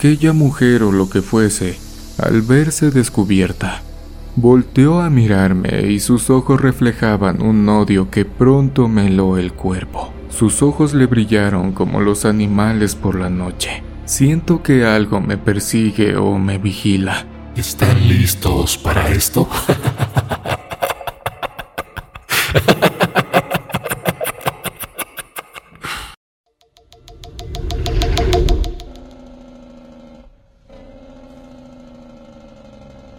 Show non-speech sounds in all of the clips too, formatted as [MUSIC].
Aquella mujer o lo que fuese, al verse descubierta, volteó a mirarme y sus ojos reflejaban un odio que pronto me heló el cuerpo. Sus ojos le brillaron como los animales por la noche. Siento que algo me persigue o me vigila. ¿Están listos para esto? [LAUGHS]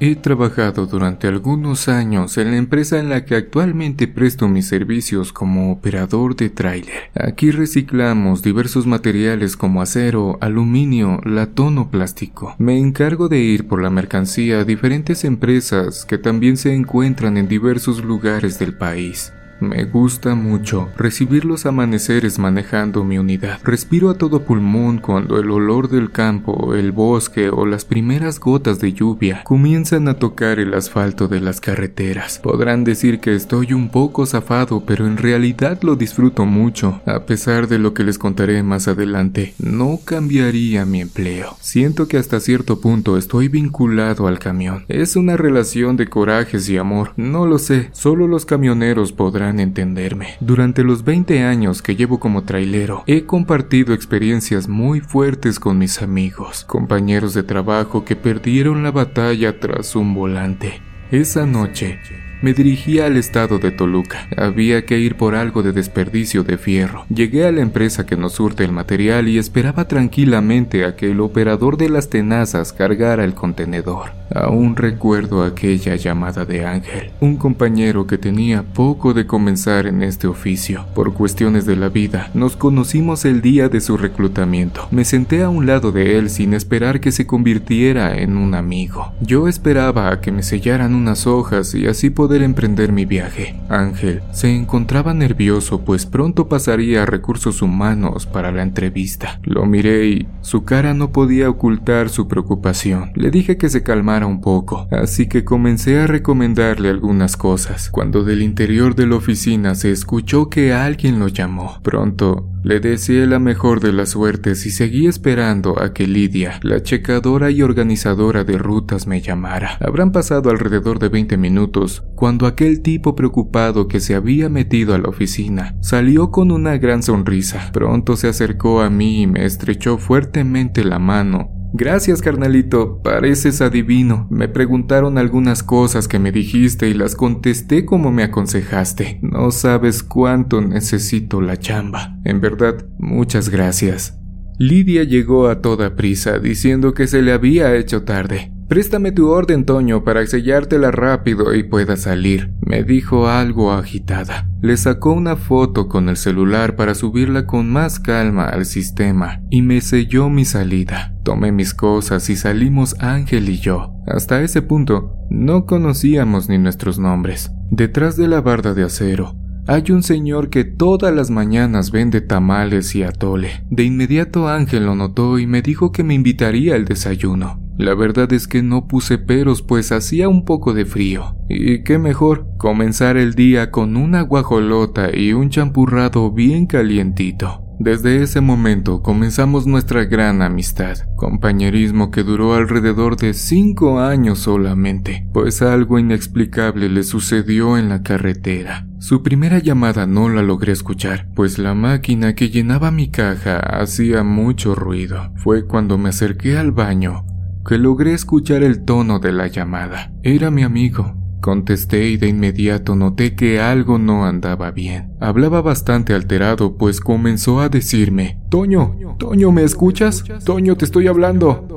He trabajado durante algunos años en la empresa en la que actualmente presto mis servicios como operador de tráiler. Aquí reciclamos diversos materiales como acero, aluminio, latón o plástico. Me encargo de ir por la mercancía a diferentes empresas que también se encuentran en diversos lugares del país. Me gusta mucho recibir los amaneceres manejando mi unidad. Respiro a todo pulmón cuando el olor del campo, el bosque o las primeras gotas de lluvia comienzan a tocar el asfalto de las carreteras. Podrán decir que estoy un poco zafado, pero en realidad lo disfruto mucho. A pesar de lo que les contaré más adelante, no cambiaría mi empleo. Siento que hasta cierto punto estoy vinculado al camión. Es una relación de corajes y amor. No lo sé, solo los camioneros podrán entenderme. Durante los 20 años que llevo como trailero, he compartido experiencias muy fuertes con mis amigos, compañeros de trabajo que perdieron la batalla tras un volante. Esa noche, me dirigía al estado de Toluca. Había que ir por algo de desperdicio de fierro. Llegué a la empresa que nos surte el material y esperaba tranquilamente a que el operador de las tenazas cargara el contenedor. Aún recuerdo aquella llamada de Ángel, un compañero que tenía poco de comenzar en este oficio. Por cuestiones de la vida, nos conocimos el día de su reclutamiento. Me senté a un lado de él sin esperar que se convirtiera en un amigo. Yo esperaba a que me sellaran unas hojas y así poder emprender mi viaje. Ángel se encontraba nervioso pues pronto pasaría a recursos humanos para la entrevista. Lo miré y su cara no podía ocultar su preocupación. Le dije que se calmara un poco, así que comencé a recomendarle algunas cosas, cuando del interior de la oficina se escuchó que alguien lo llamó. Pronto le deseé la mejor de las suertes y seguí esperando a que Lidia, la checadora y organizadora de rutas, me llamara. Habrán pasado alrededor de 20 minutos cuando aquel tipo preocupado que se había metido a la oficina salió con una gran sonrisa. Pronto se acercó a mí y me estrechó fuertemente la mano Gracias, carnalito, pareces adivino. Me preguntaron algunas cosas que me dijiste y las contesté como me aconsejaste. No sabes cuánto necesito la chamba. En verdad, muchas gracias. Lidia llegó a toda prisa, diciendo que se le había hecho tarde. Préstame tu orden, Toño, para sellártela rápido y pueda salir, me dijo algo agitada. Le sacó una foto con el celular para subirla con más calma al sistema y me selló mi salida. Tomé mis cosas y salimos Ángel y yo. Hasta ese punto no conocíamos ni nuestros nombres. Detrás de la barda de acero hay un señor que todas las mañanas vende tamales y atole. De inmediato Ángel lo notó y me dijo que me invitaría al desayuno. La verdad es que no puse peros pues hacía un poco de frío. Y qué mejor, comenzar el día con una guajolota y un champurrado bien calientito. Desde ese momento comenzamos nuestra gran amistad, compañerismo que duró alrededor de cinco años solamente, pues algo inexplicable le sucedió en la carretera. Su primera llamada no la logré escuchar, pues la máquina que llenaba mi caja hacía mucho ruido. Fue cuando me acerqué al baño que logré escuchar el tono de la llamada. Era mi amigo. Contesté y de inmediato noté que algo no andaba bien. Hablaba bastante alterado, pues comenzó a decirme, Toño, Toño, ¿me escuchas? Toño, te estoy hablando.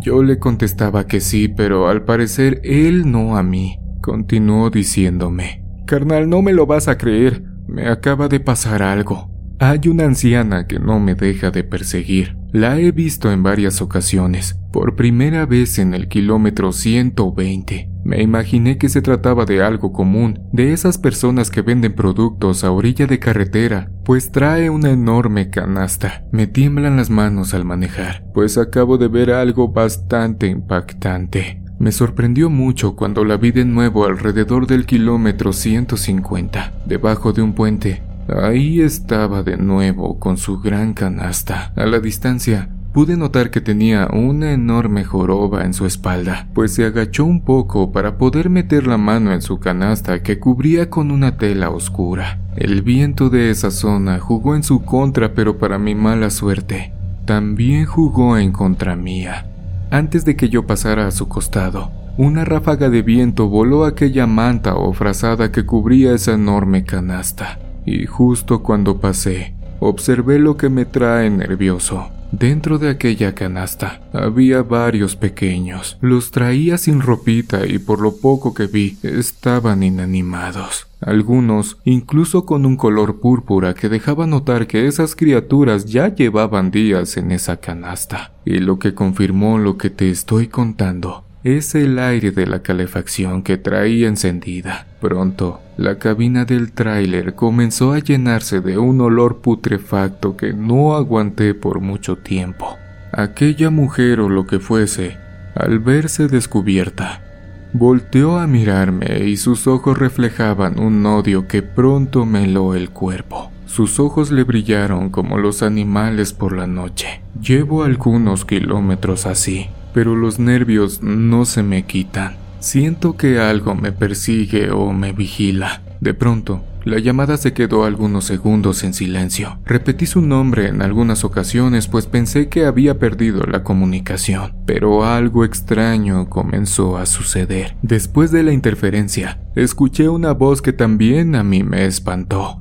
Yo le contestaba que sí, pero al parecer él no a mí. Continuó diciéndome, Carnal, no me lo vas a creer. Me acaba de pasar algo. Hay una anciana que no me deja de perseguir. La he visto en varias ocasiones, por primera vez en el kilómetro 120. Me imaginé que se trataba de algo común, de esas personas que venden productos a orilla de carretera, pues trae una enorme canasta. Me tiemblan las manos al manejar, pues acabo de ver algo bastante impactante. Me sorprendió mucho cuando la vi de nuevo alrededor del kilómetro 150, debajo de un puente, Ahí estaba de nuevo con su gran canasta. A la distancia pude notar que tenía una enorme joroba en su espalda, pues se agachó un poco para poder meter la mano en su canasta que cubría con una tela oscura. El viento de esa zona jugó en su contra, pero para mi mala suerte, también jugó en contra mía. Antes de que yo pasara a su costado, una ráfaga de viento voló aquella manta o frazada que cubría esa enorme canasta, y justo cuando pasé, observé lo que me trae nervioso. Dentro de aquella canasta había varios pequeños. Los traía sin ropita y por lo poco que vi estaban inanimados. Algunos incluso con un color púrpura que dejaba notar que esas criaturas ya llevaban días en esa canasta. Y lo que confirmó lo que te estoy contando es el aire de la calefacción que traía encendida. Pronto, la cabina del tráiler comenzó a llenarse de un olor putrefacto que no aguanté por mucho tiempo. Aquella mujer o lo que fuese, al verse descubierta, volteó a mirarme y sus ojos reflejaban un odio que pronto me heló el cuerpo. Sus ojos le brillaron como los animales por la noche. Llevo algunos kilómetros así, pero los nervios no se me quitan. Siento que algo me persigue o me vigila. De pronto, la llamada se quedó algunos segundos en silencio. Repetí su nombre en algunas ocasiones pues pensé que había perdido la comunicación, pero algo extraño comenzó a suceder. Después de la interferencia, escuché una voz que también a mí me espantó.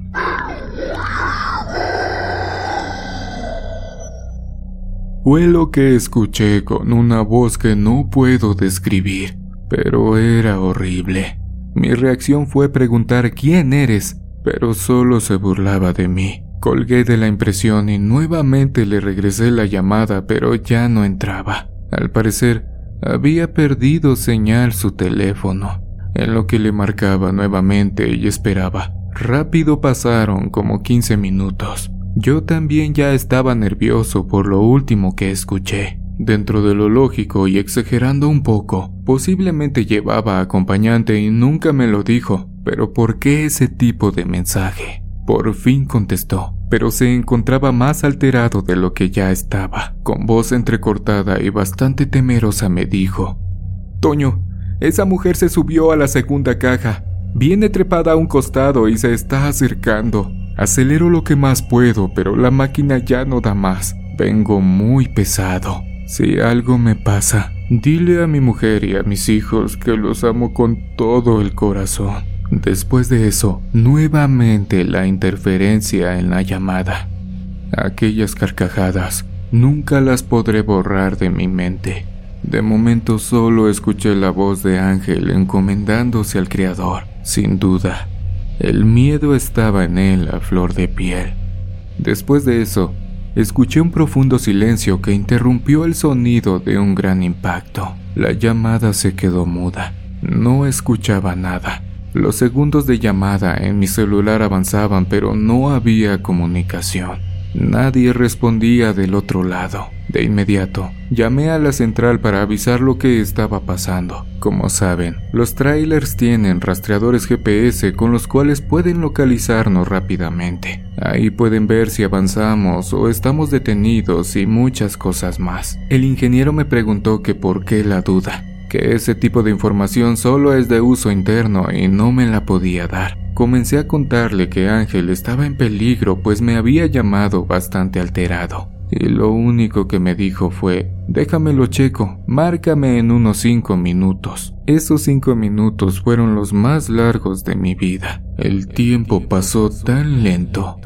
Fue lo que escuché con una voz que no puedo describir, pero era horrible. Mi reacción fue preguntar quién eres, pero solo se burlaba de mí. Colgué de la impresión y nuevamente le regresé la llamada, pero ya no entraba. Al parecer, había perdido señal su teléfono, en lo que le marcaba nuevamente y esperaba. Rápido pasaron como 15 minutos. Yo también ya estaba nervioso por lo último que escuché. Dentro de lo lógico y exagerando un poco, posiblemente llevaba acompañante y nunca me lo dijo, pero ¿por qué ese tipo de mensaje? Por fin contestó, pero se encontraba más alterado de lo que ya estaba. Con voz entrecortada y bastante temerosa me dijo, Toño, esa mujer se subió a la segunda caja, viene trepada a un costado y se está acercando. Acelero lo que más puedo, pero la máquina ya no da más. Vengo muy pesado. Si algo me pasa, dile a mi mujer y a mis hijos que los amo con todo el corazón. Después de eso, nuevamente la interferencia en la llamada. Aquellas carcajadas nunca las podré borrar de mi mente. De momento solo escuché la voz de Ángel encomendándose al Creador. Sin duda, el miedo estaba en él a flor de piel. Después de eso, escuché un profundo silencio que interrumpió el sonido de un gran impacto. La llamada se quedó muda. No escuchaba nada. Los segundos de llamada en mi celular avanzaban, pero no había comunicación. Nadie respondía del otro lado. De inmediato, llamé a la central para avisar lo que estaba pasando. Como saben, los trailers tienen rastreadores GPS con los cuales pueden localizarnos rápidamente. Ahí pueden ver si avanzamos o estamos detenidos y muchas cosas más. El ingeniero me preguntó que por qué la duda, que ese tipo de información solo es de uso interno y no me la podía dar. Comencé a contarle que Ángel estaba en peligro pues me había llamado bastante alterado y lo único que me dijo fue, déjamelo checo, márcame en unos cinco minutos. Esos cinco minutos fueron los más largos de mi vida. El tiempo pasó tan lento.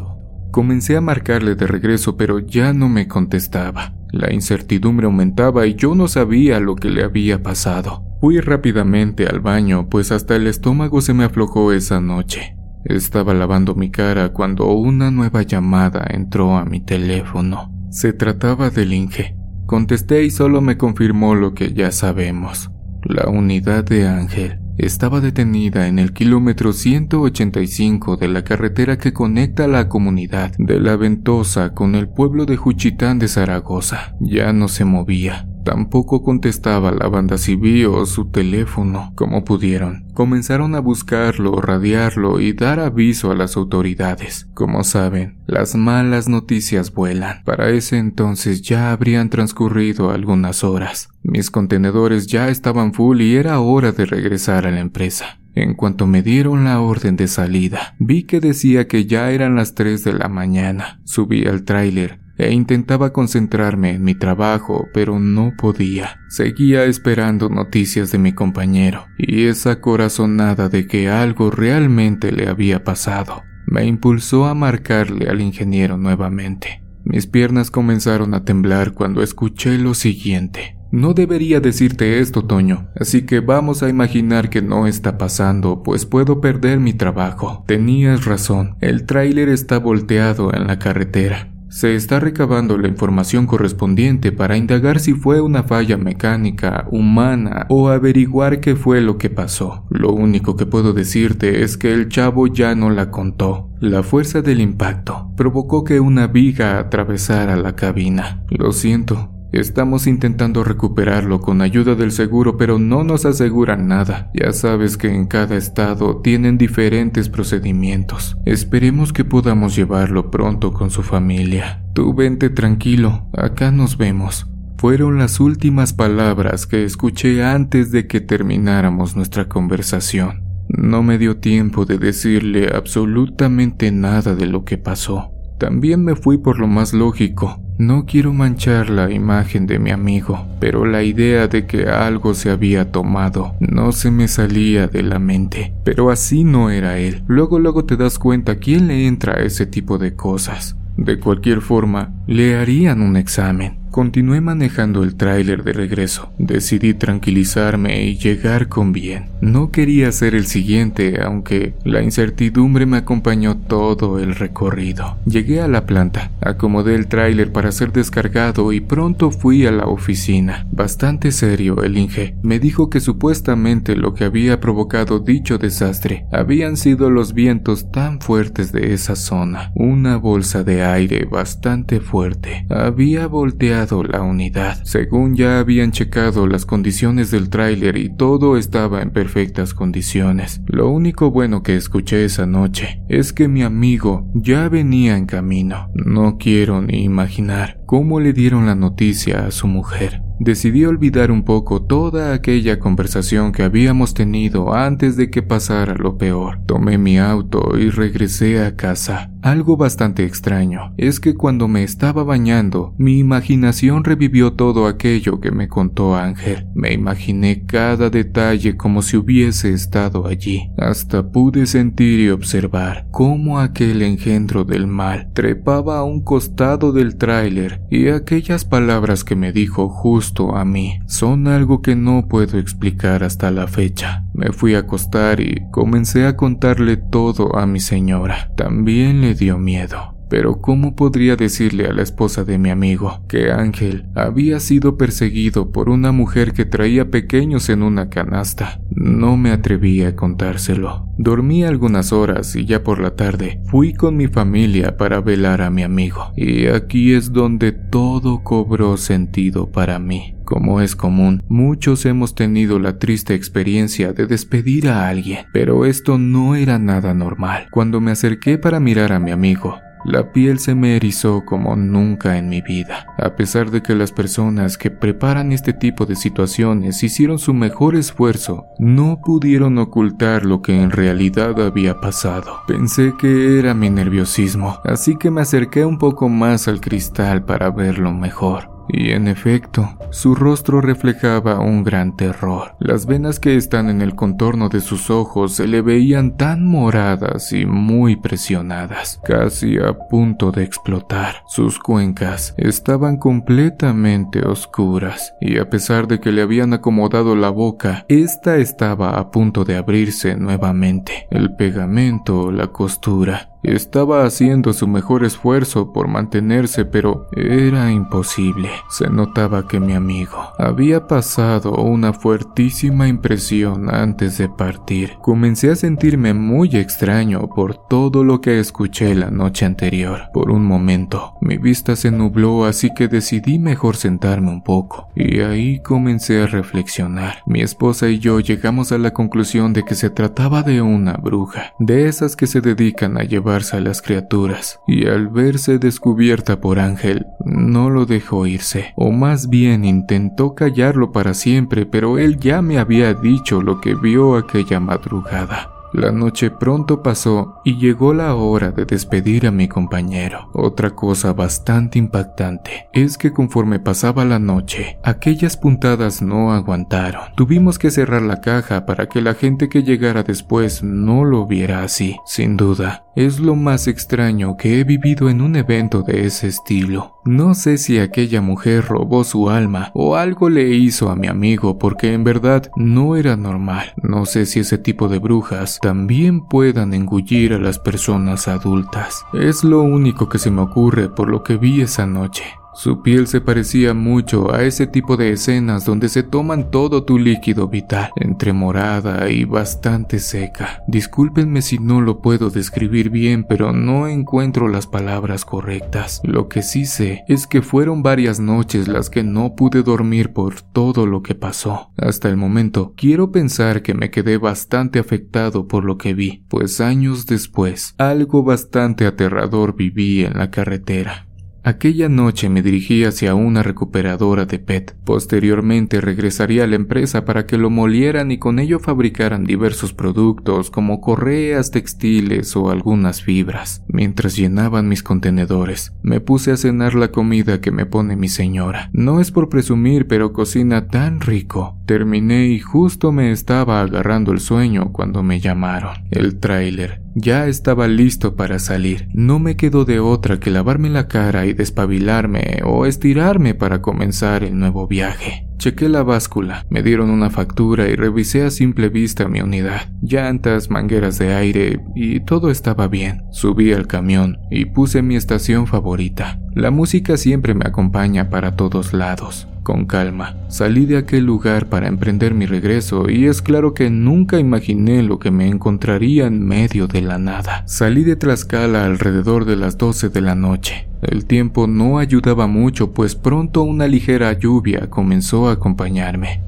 Comencé a marcarle de regreso, pero ya no me contestaba. La incertidumbre aumentaba y yo no sabía lo que le había pasado. Fui rápidamente al baño, pues hasta el estómago se me aflojó esa noche. Estaba lavando mi cara cuando una nueva llamada entró a mi teléfono. Se trataba del Inge. Contesté y solo me confirmó lo que ya sabemos. La unidad de Ángel estaba detenida en el kilómetro 185 de la carretera que conecta la comunidad de La Ventosa con el pueblo de Juchitán de Zaragoza. Ya no se movía. Tampoco contestaba la banda civil o su teléfono como pudieron. Comenzaron a buscarlo, radiarlo y dar aviso a las autoridades. Como saben, las malas noticias vuelan. Para ese entonces ya habrían transcurrido algunas horas. Mis contenedores ya estaban full y era hora de regresar a la empresa. En cuanto me dieron la orden de salida, vi que decía que ya eran las 3 de la mañana. Subí al tráiler e intentaba concentrarme en mi trabajo, pero no podía. Seguía esperando noticias de mi compañero y esa corazonada de que algo realmente le había pasado me impulsó a marcarle al ingeniero nuevamente. Mis piernas comenzaron a temblar cuando escuché lo siguiente. No debería decirte esto, Toño, así que vamos a imaginar que no está pasando, pues puedo perder mi trabajo. Tenías razón, el tráiler está volteado en la carretera. Se está recabando la información correspondiente para indagar si fue una falla mecánica, humana o averiguar qué fue lo que pasó. Lo único que puedo decirte es que el chavo ya no la contó. La fuerza del impacto provocó que una viga atravesara la cabina. Lo siento, Estamos intentando recuperarlo con ayuda del seguro, pero no nos aseguran nada. Ya sabes que en cada estado tienen diferentes procedimientos. Esperemos que podamos llevarlo pronto con su familia. Tú vente tranquilo, acá nos vemos. Fueron las últimas palabras que escuché antes de que termináramos nuestra conversación. No me dio tiempo de decirle absolutamente nada de lo que pasó. También me fui por lo más lógico. No quiero manchar la imagen de mi amigo, pero la idea de que algo se había tomado no se me salía de la mente. Pero así no era él. Luego luego te das cuenta quién le entra a ese tipo de cosas. De cualquier forma, le harían un examen. Continué manejando el tráiler de regreso. Decidí tranquilizarme y llegar con bien. No quería ser el siguiente, aunque la incertidumbre me acompañó todo el recorrido. Llegué a la planta, acomodé el tráiler para ser descargado y pronto fui a la oficina. Bastante serio el Inge. Me dijo que supuestamente lo que había provocado dicho desastre habían sido los vientos tan fuertes de esa zona. Una bolsa de aire bastante fuerte había volteado la unidad. Según ya habían checado las condiciones del tráiler y todo estaba en perfectas condiciones. Lo único bueno que escuché esa noche es que mi amigo ya venía en camino. No quiero ni imaginar cómo le dieron la noticia a su mujer decidí olvidar un poco toda aquella conversación que habíamos tenido antes de que pasara lo peor. Tomé mi auto y regresé a casa. Algo bastante extraño es que cuando me estaba bañando, mi imaginación revivió todo aquello que me contó Ángel. Me imaginé cada detalle como si hubiese estado allí. Hasta pude sentir y observar cómo aquel engendro del mal trepaba a un costado del tráiler y aquellas palabras que me dijo justo a mí son algo que no puedo explicar hasta la fecha. Me fui a acostar y comencé a contarle todo a mi señora. También le dio miedo. Pero ¿cómo podría decirle a la esposa de mi amigo que Ángel había sido perseguido por una mujer que traía pequeños en una canasta? No me atreví a contárselo. Dormí algunas horas y ya por la tarde fui con mi familia para velar a mi amigo. Y aquí es donde todo cobró sentido para mí. Como es común, muchos hemos tenido la triste experiencia de despedir a alguien, pero esto no era nada normal. Cuando me acerqué para mirar a mi amigo, la piel se me erizó como nunca en mi vida, a pesar de que las personas que preparan este tipo de situaciones hicieron su mejor esfuerzo, no pudieron ocultar lo que en realidad había pasado. Pensé que era mi nerviosismo, así que me acerqué un poco más al cristal para verlo mejor. Y en efecto, su rostro reflejaba un gran terror. Las venas que están en el contorno de sus ojos se le veían tan moradas y muy presionadas, casi a punto de explotar. Sus cuencas estaban completamente oscuras, y a pesar de que le habían acomodado la boca, esta estaba a punto de abrirse nuevamente. El pegamento, la costura, Estaba haciendo su mejor esfuerzo por mantenerse, pero era imposible. Se notaba que mi amigo había pasado una fuertísima impresión antes de partir. Comencé a sentirme muy extraño por todo lo que escuché la noche anterior. Por un momento, mi vista se nubló, así que decidí mejor sentarme un poco. Y ahí comencé a reflexionar. Mi esposa y yo llegamos a la conclusión de que se trataba de una bruja, de esas que se dedican a llevar a las criaturas, y al verse descubierta por Ángel, no lo dejó irse, o más bien intentó callarlo para siempre, pero él ya me había dicho lo que vio aquella madrugada. La noche pronto pasó y llegó la hora de despedir a mi compañero. Otra cosa bastante impactante es que conforme pasaba la noche, aquellas puntadas no aguantaron. Tuvimos que cerrar la caja para que la gente que llegara después no lo viera así. Sin duda, es lo más extraño que he vivido en un evento de ese estilo. No sé si aquella mujer robó su alma o algo le hizo a mi amigo porque en verdad no era normal. No sé si ese tipo de brujas también puedan engullir a las personas adultas. Es lo único que se me ocurre por lo que vi esa noche. Su piel se parecía mucho a ese tipo de escenas donde se toman todo tu líquido vital, entre morada y bastante seca. Discúlpenme si no lo puedo describir bien, pero no encuentro las palabras correctas. Lo que sí sé es que fueron varias noches las que no pude dormir por todo lo que pasó. Hasta el momento, quiero pensar que me quedé bastante afectado por lo que vi, pues años después, algo bastante aterrador viví en la carretera. Aquella noche me dirigí hacia una recuperadora de PET. Posteriormente regresaría a la empresa para que lo molieran y con ello fabricaran diversos productos como correas, textiles o algunas fibras. Mientras llenaban mis contenedores, me puse a cenar la comida que me pone mi señora. No es por presumir, pero cocina tan rico. Terminé y justo me estaba agarrando el sueño cuando me llamaron. El tráiler ya estaba listo para salir. No me quedó de otra que lavarme la cara y despabilarme o estirarme para comenzar el nuevo viaje. Chequé la báscula, me dieron una factura y revisé a simple vista mi unidad, llantas, mangueras de aire y todo estaba bien. Subí al camión y puse mi estación favorita. La música siempre me acompaña para todos lados. Con calma, salí de aquel lugar para emprender mi regreso y es claro que nunca imaginé lo que me encontraría en medio de la nada. Salí de Tlaxcala alrededor de las 12 de la noche. El tiempo no ayudaba mucho pues pronto una ligera lluvia comenzó a acompañarme.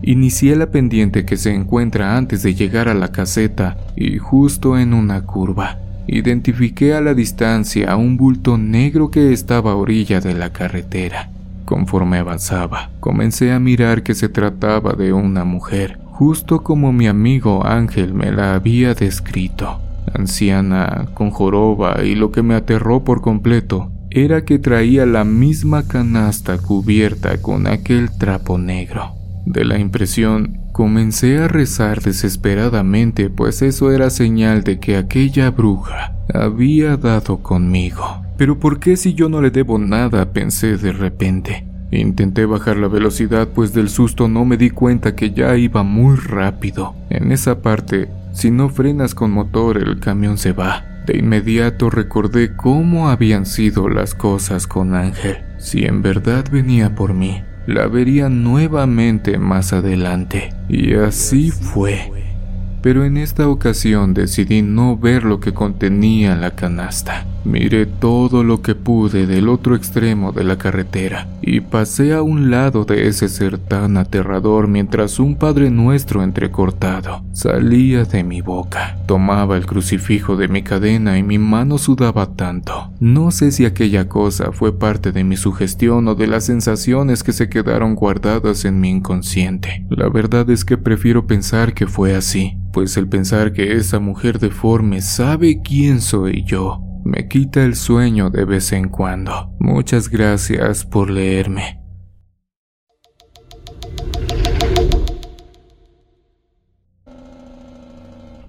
Inicié la pendiente que se encuentra antes de llegar a la caseta y justo en una curva. Identifiqué a la distancia a un bulto negro que estaba a orilla de la carretera. Conforme avanzaba, comencé a mirar que se trataba de una mujer, justo como mi amigo Ángel me la había descrito. Anciana, con joroba, y lo que me aterró por completo era que traía la misma canasta cubierta con aquel trapo negro. De la impresión, comencé a rezar desesperadamente, pues eso era señal de que aquella bruja había dado conmigo. Pero ¿por qué si yo no le debo nada? pensé de repente. Intenté bajar la velocidad pues del susto no me di cuenta que ya iba muy rápido. En esa parte, si no frenas con motor el camión se va. De inmediato recordé cómo habían sido las cosas con Ángel. Si en verdad venía por mí, la vería nuevamente más adelante. Y así fue pero en esta ocasión decidí no ver lo que contenía la canasta. Miré todo lo que pude del otro extremo de la carretera y pasé a un lado de ese ser tan aterrador mientras un Padre Nuestro entrecortado salía de mi boca. Tomaba el crucifijo de mi cadena y mi mano sudaba tanto. No sé si aquella cosa fue parte de mi sugestión o de las sensaciones que se quedaron guardadas en mi inconsciente. La verdad es que prefiero pensar que fue así pues el pensar que esa mujer deforme sabe quién soy yo me quita el sueño de vez en cuando. Muchas gracias por leerme.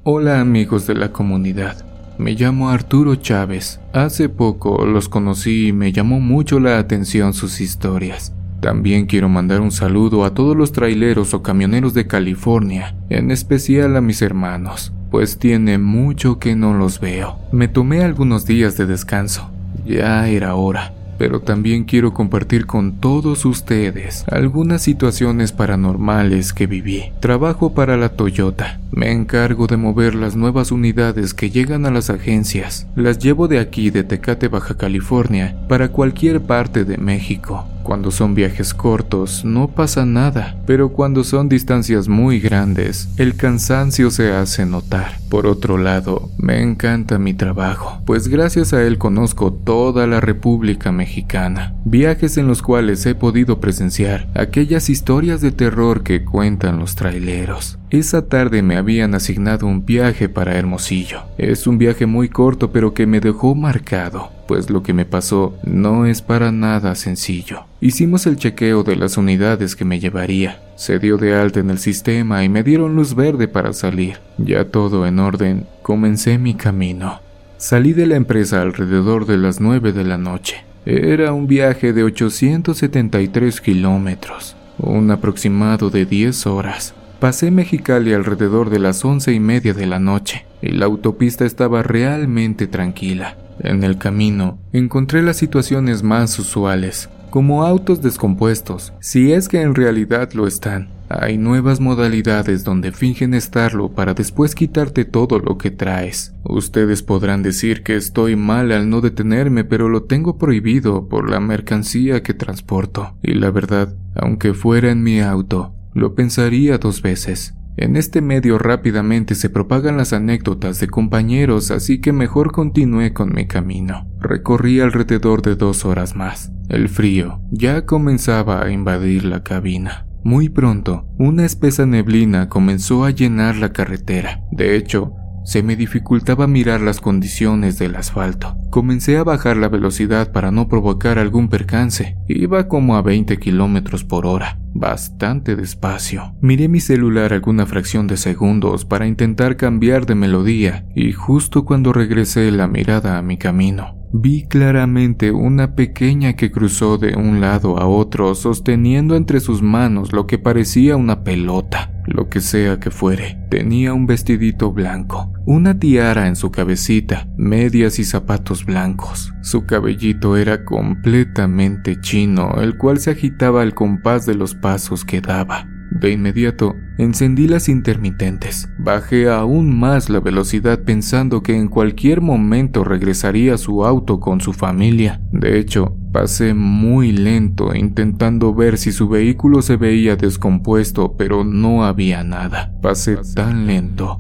Hola amigos de la comunidad. Me llamo Arturo Chávez. Hace poco los conocí y me llamó mucho la atención sus historias. También quiero mandar un saludo a todos los traileros o camioneros de California, en especial a mis hermanos, pues tiene mucho que no los veo. Me tomé algunos días de descanso, ya era hora pero también quiero compartir con todos ustedes algunas situaciones paranormales que viví. Trabajo para la Toyota. Me encargo de mover las nuevas unidades que llegan a las agencias. Las llevo de aquí, de Tecate, Baja California, para cualquier parte de México. Cuando son viajes cortos no pasa nada, pero cuando son distancias muy grandes, el cansancio se hace notar. Por otro lado, me encanta mi trabajo, pues gracias a él conozco toda la República Mexicana, viajes en los cuales he podido presenciar aquellas historias de terror que cuentan los traileros. Esa tarde me habían asignado un viaje para Hermosillo. Es un viaje muy corto pero que me dejó marcado, pues lo que me pasó no es para nada sencillo. Hicimos el chequeo de las unidades que me llevaría. Se dio de alta en el sistema y me dieron luz verde para salir. Ya todo en orden, comencé mi camino. Salí de la empresa alrededor de las 9 de la noche. Era un viaje de 873 kilómetros, un aproximado de 10 horas. Pasé Mexicali alrededor de las once y media de la noche y la autopista estaba realmente tranquila. En el camino encontré las situaciones más usuales, como autos descompuestos, si es que en realidad lo están. Hay nuevas modalidades donde fingen estarlo para después quitarte todo lo que traes. Ustedes podrán decir que estoy mal al no detenerme, pero lo tengo prohibido por la mercancía que transporto. Y la verdad, aunque fuera en mi auto, lo pensaría dos veces. En este medio rápidamente se propagan las anécdotas de compañeros, así que mejor continué con mi camino. Recorrí alrededor de dos horas más. El frío ya comenzaba a invadir la cabina. Muy pronto, una espesa neblina comenzó a llenar la carretera. De hecho, se me dificultaba mirar las condiciones del asfalto. Comencé a bajar la velocidad para no provocar algún percance. Iba como a 20 kilómetros por hora, bastante despacio. Miré mi celular alguna fracción de segundos para intentar cambiar de melodía y justo cuando regresé la mirada a mi camino, Vi claramente una pequeña que cruzó de un lado a otro sosteniendo entre sus manos lo que parecía una pelota, lo que sea que fuere. Tenía un vestidito blanco, una tiara en su cabecita, medias y zapatos blancos. Su cabellito era completamente chino, el cual se agitaba al compás de los pasos que daba. De inmediato, encendí las intermitentes. Bajé aún más la velocidad pensando que en cualquier momento regresaría a su auto con su familia. De hecho, pasé muy lento intentando ver si su vehículo se veía descompuesto, pero no había nada. Pasé tan lento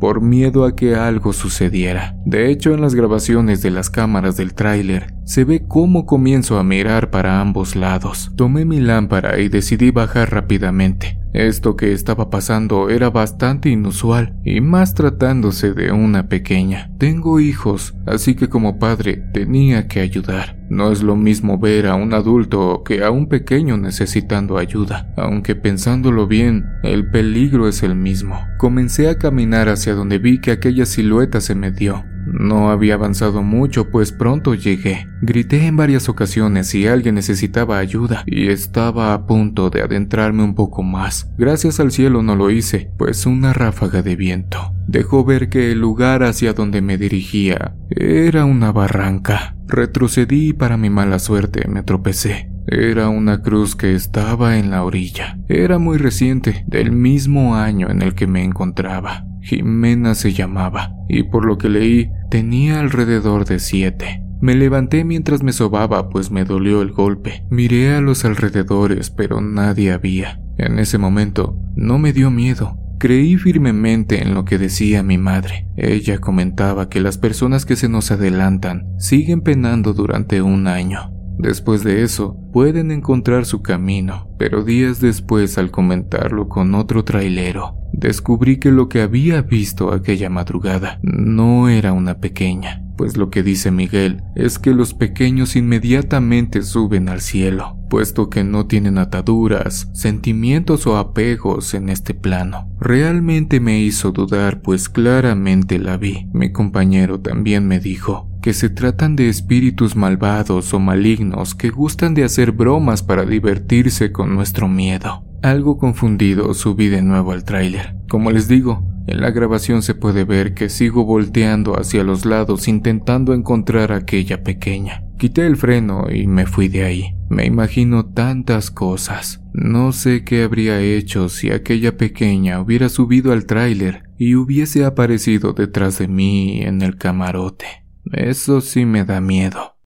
por miedo a que algo sucediera. De hecho, en las grabaciones de las cámaras del tráiler, se ve cómo comienzo a mirar para ambos lados. Tomé mi lámpara y decidí bajar rápidamente. Esto que estaba pasando era bastante inusual, y más tratándose de una pequeña. Tengo hijos, así que como padre tenía que ayudar. No es lo mismo ver a un adulto que a un pequeño necesitando ayuda, aunque pensándolo bien, el peligro es el mismo. Comencé a caminar hacia donde vi que aquella silueta se me dio. No había avanzado mucho, pues pronto llegué. Grité en varias ocasiones si alguien necesitaba ayuda y estaba a punto de adentrarme un poco más. Gracias al cielo no lo hice, pues una ráfaga de viento dejó ver que el lugar hacia donde me dirigía era una barranca. Retrocedí y para mi mala suerte me tropecé. Era una cruz que estaba en la orilla. Era muy reciente, del mismo año en el que me encontraba. Jimena se llamaba, y por lo que leí, tenía alrededor de siete. Me levanté mientras me sobaba, pues me dolió el golpe. Miré a los alrededores, pero nadie había. En ese momento, no me dio miedo. Creí firmemente en lo que decía mi madre. Ella comentaba que las personas que se nos adelantan siguen penando durante un año. Después de eso, pueden encontrar su camino, pero días después al comentarlo con otro trailero, descubrí que lo que había visto aquella madrugada no era una pequeña, pues lo que dice Miguel es que los pequeños inmediatamente suben al cielo, puesto que no tienen ataduras, sentimientos o apegos en este plano. Realmente me hizo dudar, pues claramente la vi. Mi compañero también me dijo que se tratan de espíritus malvados o malignos que gustan de hacer bromas para divertirse con nuestro miedo. Algo confundido subí de nuevo al tráiler. Como les digo, en la grabación se puede ver que sigo volteando hacia los lados intentando encontrar a aquella pequeña. Quité el freno y me fui de ahí. Me imagino tantas cosas. No sé qué habría hecho si aquella pequeña hubiera subido al tráiler y hubiese aparecido detrás de mí en el camarote. Eso sí me da miedo.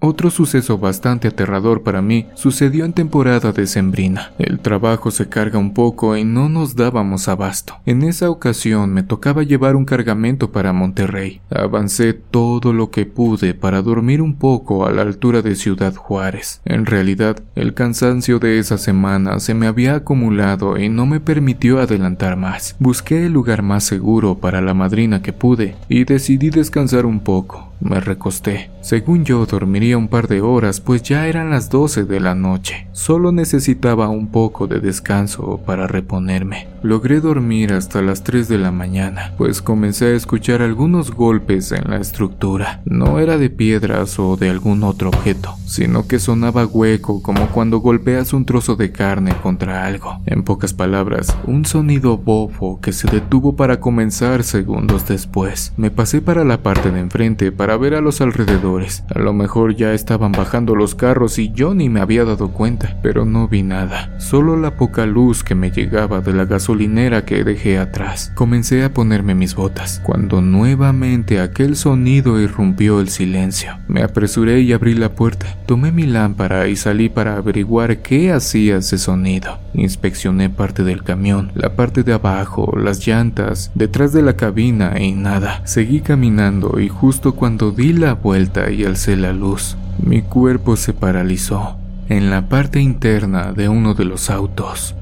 Otro suceso bastante aterrador para mí sucedió en temporada decembrina. El trabajo se carga un poco y no nos dábamos abasto. En esa ocasión me tocaba llevar un cargamento para Monterrey. Avancé todo lo que pude para dormir un poco a la altura de Ciudad Juárez. En realidad, el cansancio de esa semana se me había acumulado y no me permitió adelantar más. Busqué el lugar más seguro para la madrina que pude y decidí descansar un poco. Me recosté. Según yo dormiría un par de horas, pues ya eran las 12 de la noche. Solo necesitaba un poco de descanso para reponerme. Logré dormir hasta las 3 de la mañana, pues comencé a escuchar algunos golpes en la estructura. No era de piedras o de algún otro objeto, sino que sonaba hueco como cuando golpeas un trozo de carne contra algo. En pocas palabras, un sonido bofo que se detuvo para comenzar segundos después. Me pasé para la parte de enfrente para ver a los alrededores. A lo mejor ya estaban bajando los carros y yo ni me había dado cuenta, pero no vi nada, solo la poca luz que me llegaba de la gasolinera que dejé atrás. Comencé a ponerme mis botas, cuando nuevamente aquel sonido irrumpió el silencio. Me apresuré y abrí la puerta, tomé mi lámpara y salí para averiguar qué hacía ese sonido. Inspeccioné parte del camión, la parte de abajo, las llantas, detrás de la cabina y nada. Seguí caminando y justo cuando di la vuelta y alcé la luz, mi cuerpo se paralizó. En la parte interna de uno de los autos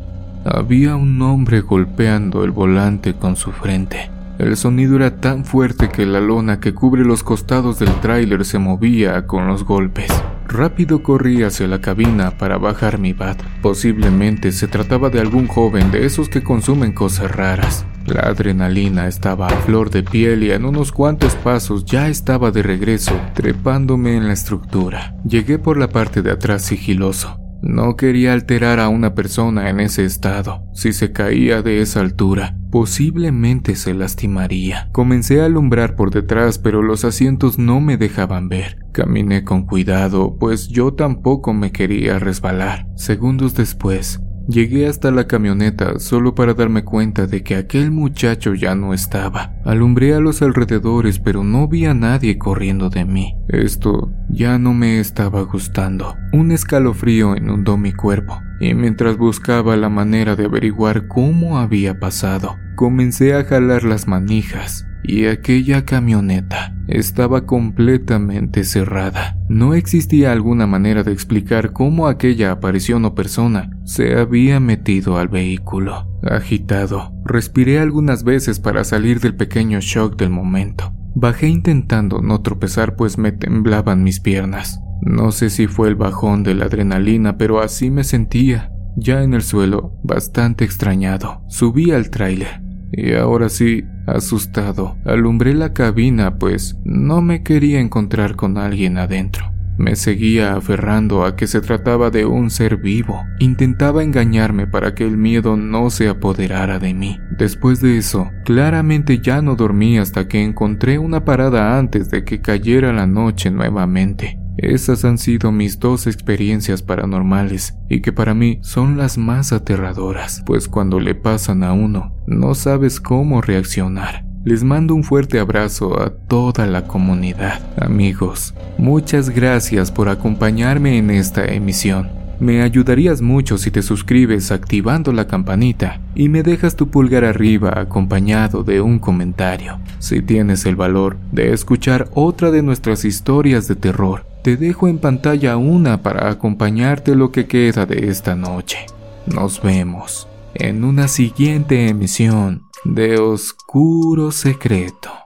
había un hombre golpeando el volante con su frente. El sonido era tan fuerte que la lona que cubre los costados del tráiler se movía con los golpes. Rápido corrí hacia la cabina para bajar mi bat. Posiblemente se trataba de algún joven de esos que consumen cosas raras. La adrenalina estaba a flor de piel y en unos cuantos pasos ya estaba de regreso, trepándome en la estructura. Llegué por la parte de atrás sigiloso. No quería alterar a una persona en ese estado. Si se caía de esa altura, posiblemente se lastimaría. Comencé a alumbrar por detrás, pero los asientos no me dejaban ver. Caminé con cuidado, pues yo tampoco me quería resbalar. Segundos después, Llegué hasta la camioneta solo para darme cuenta de que aquel muchacho ya no estaba. Alumbré a los alrededores pero no vi a nadie corriendo de mí. Esto ya no me estaba gustando. Un escalofrío inundó mi cuerpo y mientras buscaba la manera de averiguar cómo había pasado, comencé a jalar las manijas y aquella camioneta estaba completamente cerrada. No existía alguna manera de explicar cómo aquella aparición o persona se había metido al vehículo. Agitado, respiré algunas veces para salir del pequeño shock del momento. Bajé intentando no tropezar pues me temblaban mis piernas. No sé si fue el bajón de la adrenalina, pero así me sentía. Ya en el suelo, bastante extrañado, subí al tráiler y ahora sí, asustado, alumbré la cabina pues no me quería encontrar con alguien adentro. Me seguía aferrando a que se trataba de un ser vivo. Intentaba engañarme para que el miedo no se apoderara de mí. Después de eso, claramente ya no dormí hasta que encontré una parada antes de que cayera la noche nuevamente. Esas han sido mis dos experiencias paranormales y que para mí son las más aterradoras, pues cuando le pasan a uno, no sabes cómo reaccionar. Les mando un fuerte abrazo a toda la comunidad. Amigos, muchas gracias por acompañarme en esta emisión. Me ayudarías mucho si te suscribes activando la campanita y me dejas tu pulgar arriba acompañado de un comentario. Si tienes el valor de escuchar otra de nuestras historias de terror, te dejo en pantalla una para acompañarte lo que queda de esta noche. Nos vemos en una siguiente emisión de oscuro secreto.